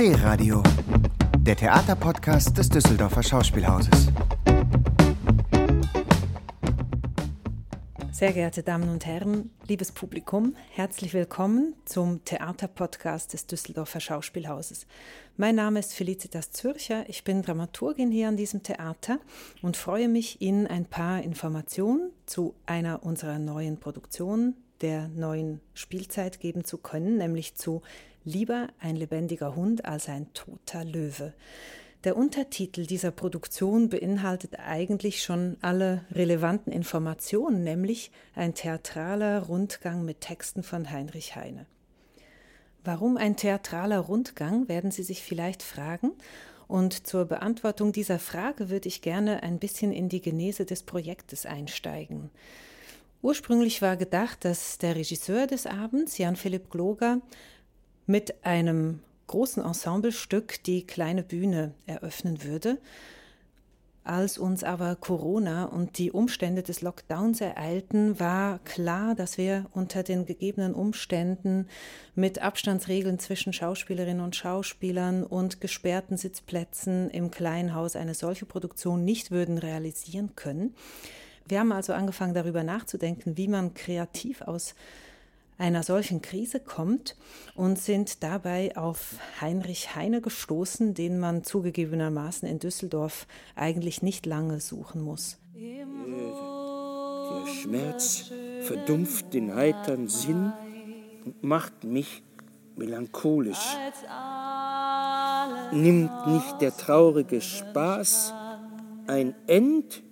D-Radio, der Theaterpodcast des Düsseldorfer Schauspielhauses. Sehr geehrte Damen und Herren, liebes Publikum, herzlich willkommen zum Theaterpodcast des Düsseldorfer Schauspielhauses. Mein Name ist Felicitas Zürcher, ich bin Dramaturgin hier an diesem Theater und freue mich, Ihnen ein paar Informationen zu einer unserer neuen Produktionen der neuen Spielzeit geben zu können, nämlich zu Lieber ein lebendiger Hund als ein toter Löwe. Der Untertitel dieser Produktion beinhaltet eigentlich schon alle relevanten Informationen, nämlich ein theatraler Rundgang mit Texten von Heinrich Heine. Warum ein theatraler Rundgang, werden Sie sich vielleicht fragen. Und zur Beantwortung dieser Frage würde ich gerne ein bisschen in die Genese des Projektes einsteigen. Ursprünglich war gedacht, dass der Regisseur des Abends, Jan Philipp Gloger, mit einem großen Ensemblestück die kleine Bühne eröffnen würde. Als uns aber Corona und die Umstände des Lockdowns ereilten, war klar, dass wir unter den gegebenen Umständen mit Abstandsregeln zwischen Schauspielerinnen und Schauspielern und gesperrten Sitzplätzen im kleinen Haus eine solche Produktion nicht würden realisieren können. Wir haben also angefangen darüber nachzudenken, wie man kreativ aus einer solchen Krise kommt und sind dabei auf Heinrich Heine gestoßen, den man zugegebenermaßen in Düsseldorf eigentlich nicht lange suchen muss. Der Schmerz verdumpft den heitern Sinn und macht mich melancholisch. Nimmt nicht der traurige Spaß ein End?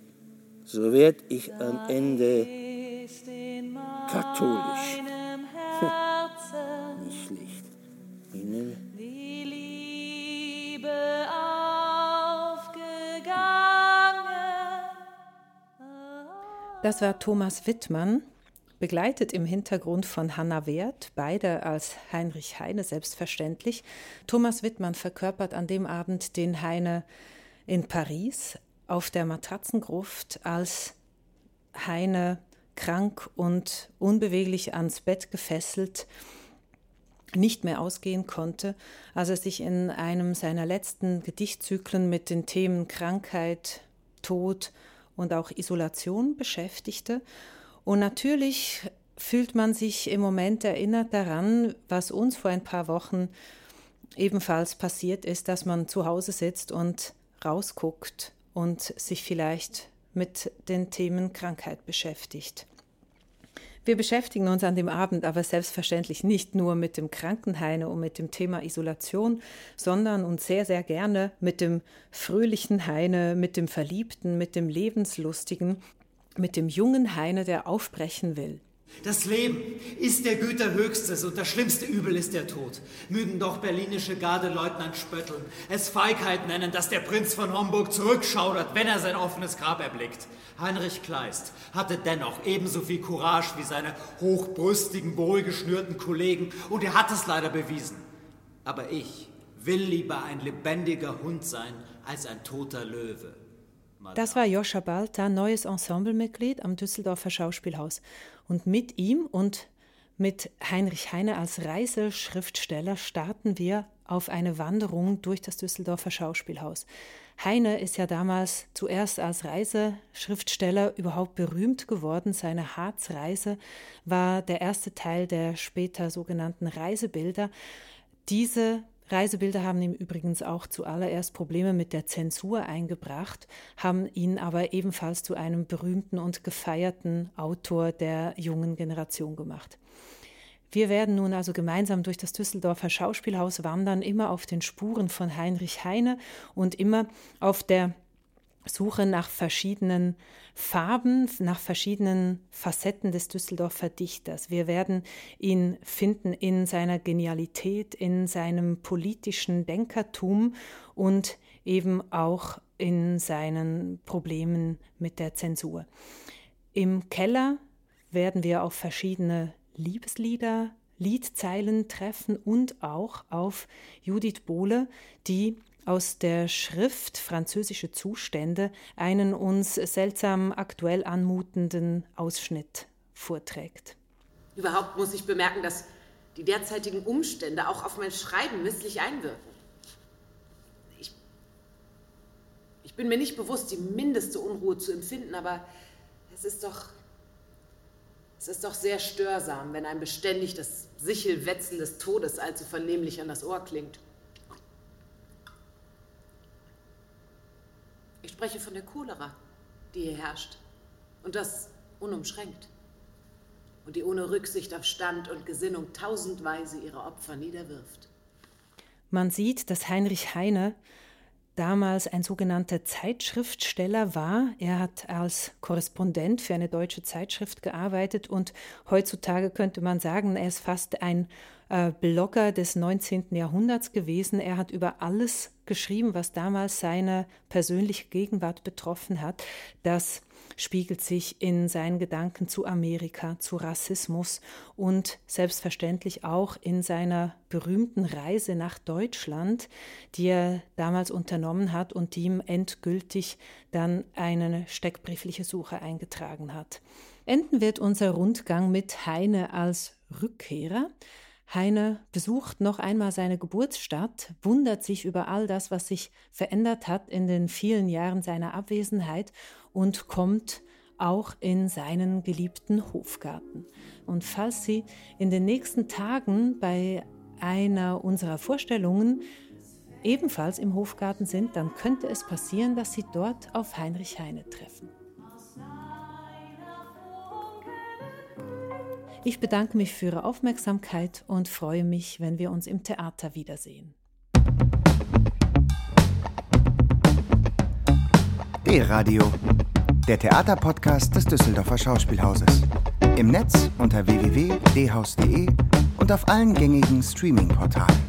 So werd ich am Ende katholisch. Nicht schlecht. Ihnen Die Liebe aufgegangen. Das war Thomas Wittmann, begleitet im Hintergrund von Hanna Wert, beide als Heinrich Heine selbstverständlich. Thomas Wittmann verkörpert an dem Abend den Heine in Paris, auf der Matratzengruft, als Heine krank und unbeweglich ans Bett gefesselt nicht mehr ausgehen konnte, als er sich in einem seiner letzten Gedichtzyklen mit den Themen Krankheit, Tod und auch Isolation beschäftigte. Und natürlich fühlt man sich im Moment erinnert daran, was uns vor ein paar Wochen ebenfalls passiert ist, dass man zu Hause sitzt und rausguckt und sich vielleicht mit den Themen Krankheit beschäftigt. Wir beschäftigen uns an dem Abend aber selbstverständlich nicht nur mit dem Krankenheine und mit dem Thema Isolation, sondern und sehr, sehr gerne mit dem fröhlichen Heine, mit dem Verliebten, mit dem Lebenslustigen, mit dem jungen Heine, der aufbrechen will. Das Leben ist der Güter höchstes und das schlimmste Übel ist der Tod. Mögen doch berlinische Gardeleutnant spötteln, es Feigheit nennen, dass der Prinz von Homburg zurückschaudert, wenn er sein offenes Grab erblickt. Heinrich Kleist hatte dennoch ebenso viel Courage wie seine hochbrüstigen, wohlgeschnürten Kollegen und er hat es leider bewiesen. Aber ich will lieber ein lebendiger Hund sein als ein toter Löwe. Das war Joscha Balta, neues Ensemblemitglied am Düsseldorfer Schauspielhaus. Und mit ihm und mit Heinrich Heine als Reiseschriftsteller starten wir auf eine Wanderung durch das Düsseldorfer Schauspielhaus. Heine ist ja damals zuerst als Reiseschriftsteller überhaupt berühmt geworden. Seine Harzreise war der erste Teil der später sogenannten Reisebilder. Diese Reisebilder haben ihm übrigens auch zuallererst Probleme mit der Zensur eingebracht, haben ihn aber ebenfalls zu einem berühmten und gefeierten Autor der jungen Generation gemacht. Wir werden nun also gemeinsam durch das Düsseldorfer Schauspielhaus wandern, immer auf den Spuren von Heinrich Heine und immer auf der Suche nach verschiedenen Farben, nach verschiedenen Facetten des Düsseldorfer Dichters. Wir werden ihn finden in seiner Genialität, in seinem politischen Denkertum und eben auch in seinen Problemen mit der Zensur. Im Keller werden wir auf verschiedene Liebeslieder, Liedzeilen treffen und auch auf Judith Bohle, die aus der Schrift Französische Zustände einen uns seltsam aktuell anmutenden Ausschnitt vorträgt. Überhaupt muss ich bemerken, dass die derzeitigen Umstände auch auf mein Schreiben misslich einwirken. Ich, ich bin mir nicht bewusst, die mindeste Unruhe zu empfinden, aber es ist doch es ist doch sehr störsam, wenn einem beständig das Sichelwetzen des Todes allzu vernehmlich an das Ohr klingt. Spreche von der Cholera, die hier herrscht. Und das unumschränkt. Und die ohne Rücksicht auf Stand und Gesinnung tausendweise ihre Opfer niederwirft. Man sieht, dass Heinrich Heine damals ein sogenannter Zeitschriftsteller war. Er hat als Korrespondent für eine deutsche Zeitschrift gearbeitet und heutzutage könnte man sagen, er ist fast ein äh, Blogger des 19. Jahrhunderts gewesen. Er hat über alles geschrieben, was damals seine persönliche Gegenwart betroffen hat. Das spiegelt sich in seinen Gedanken zu Amerika, zu Rassismus und selbstverständlich auch in seiner berühmten Reise nach Deutschland, die er damals unternommen hat und die ihm endgültig dann eine steckbriefliche Suche eingetragen hat. Enden wird unser Rundgang mit Heine als Rückkehrer. Heine besucht noch einmal seine Geburtsstadt, wundert sich über all das, was sich verändert hat in den vielen Jahren seiner Abwesenheit und kommt auch in seinen geliebten Hofgarten. Und falls Sie in den nächsten Tagen bei einer unserer Vorstellungen ebenfalls im Hofgarten sind, dann könnte es passieren, dass Sie dort auf Heinrich Heine treffen. Ich bedanke mich für Ihre Aufmerksamkeit und freue mich, wenn wir uns im Theater wiedersehen. D-Radio, der Theaterpodcast des Düsseldorfer Schauspielhauses. Im Netz unter www.dhaus.de und auf allen gängigen Streaming-Portalen.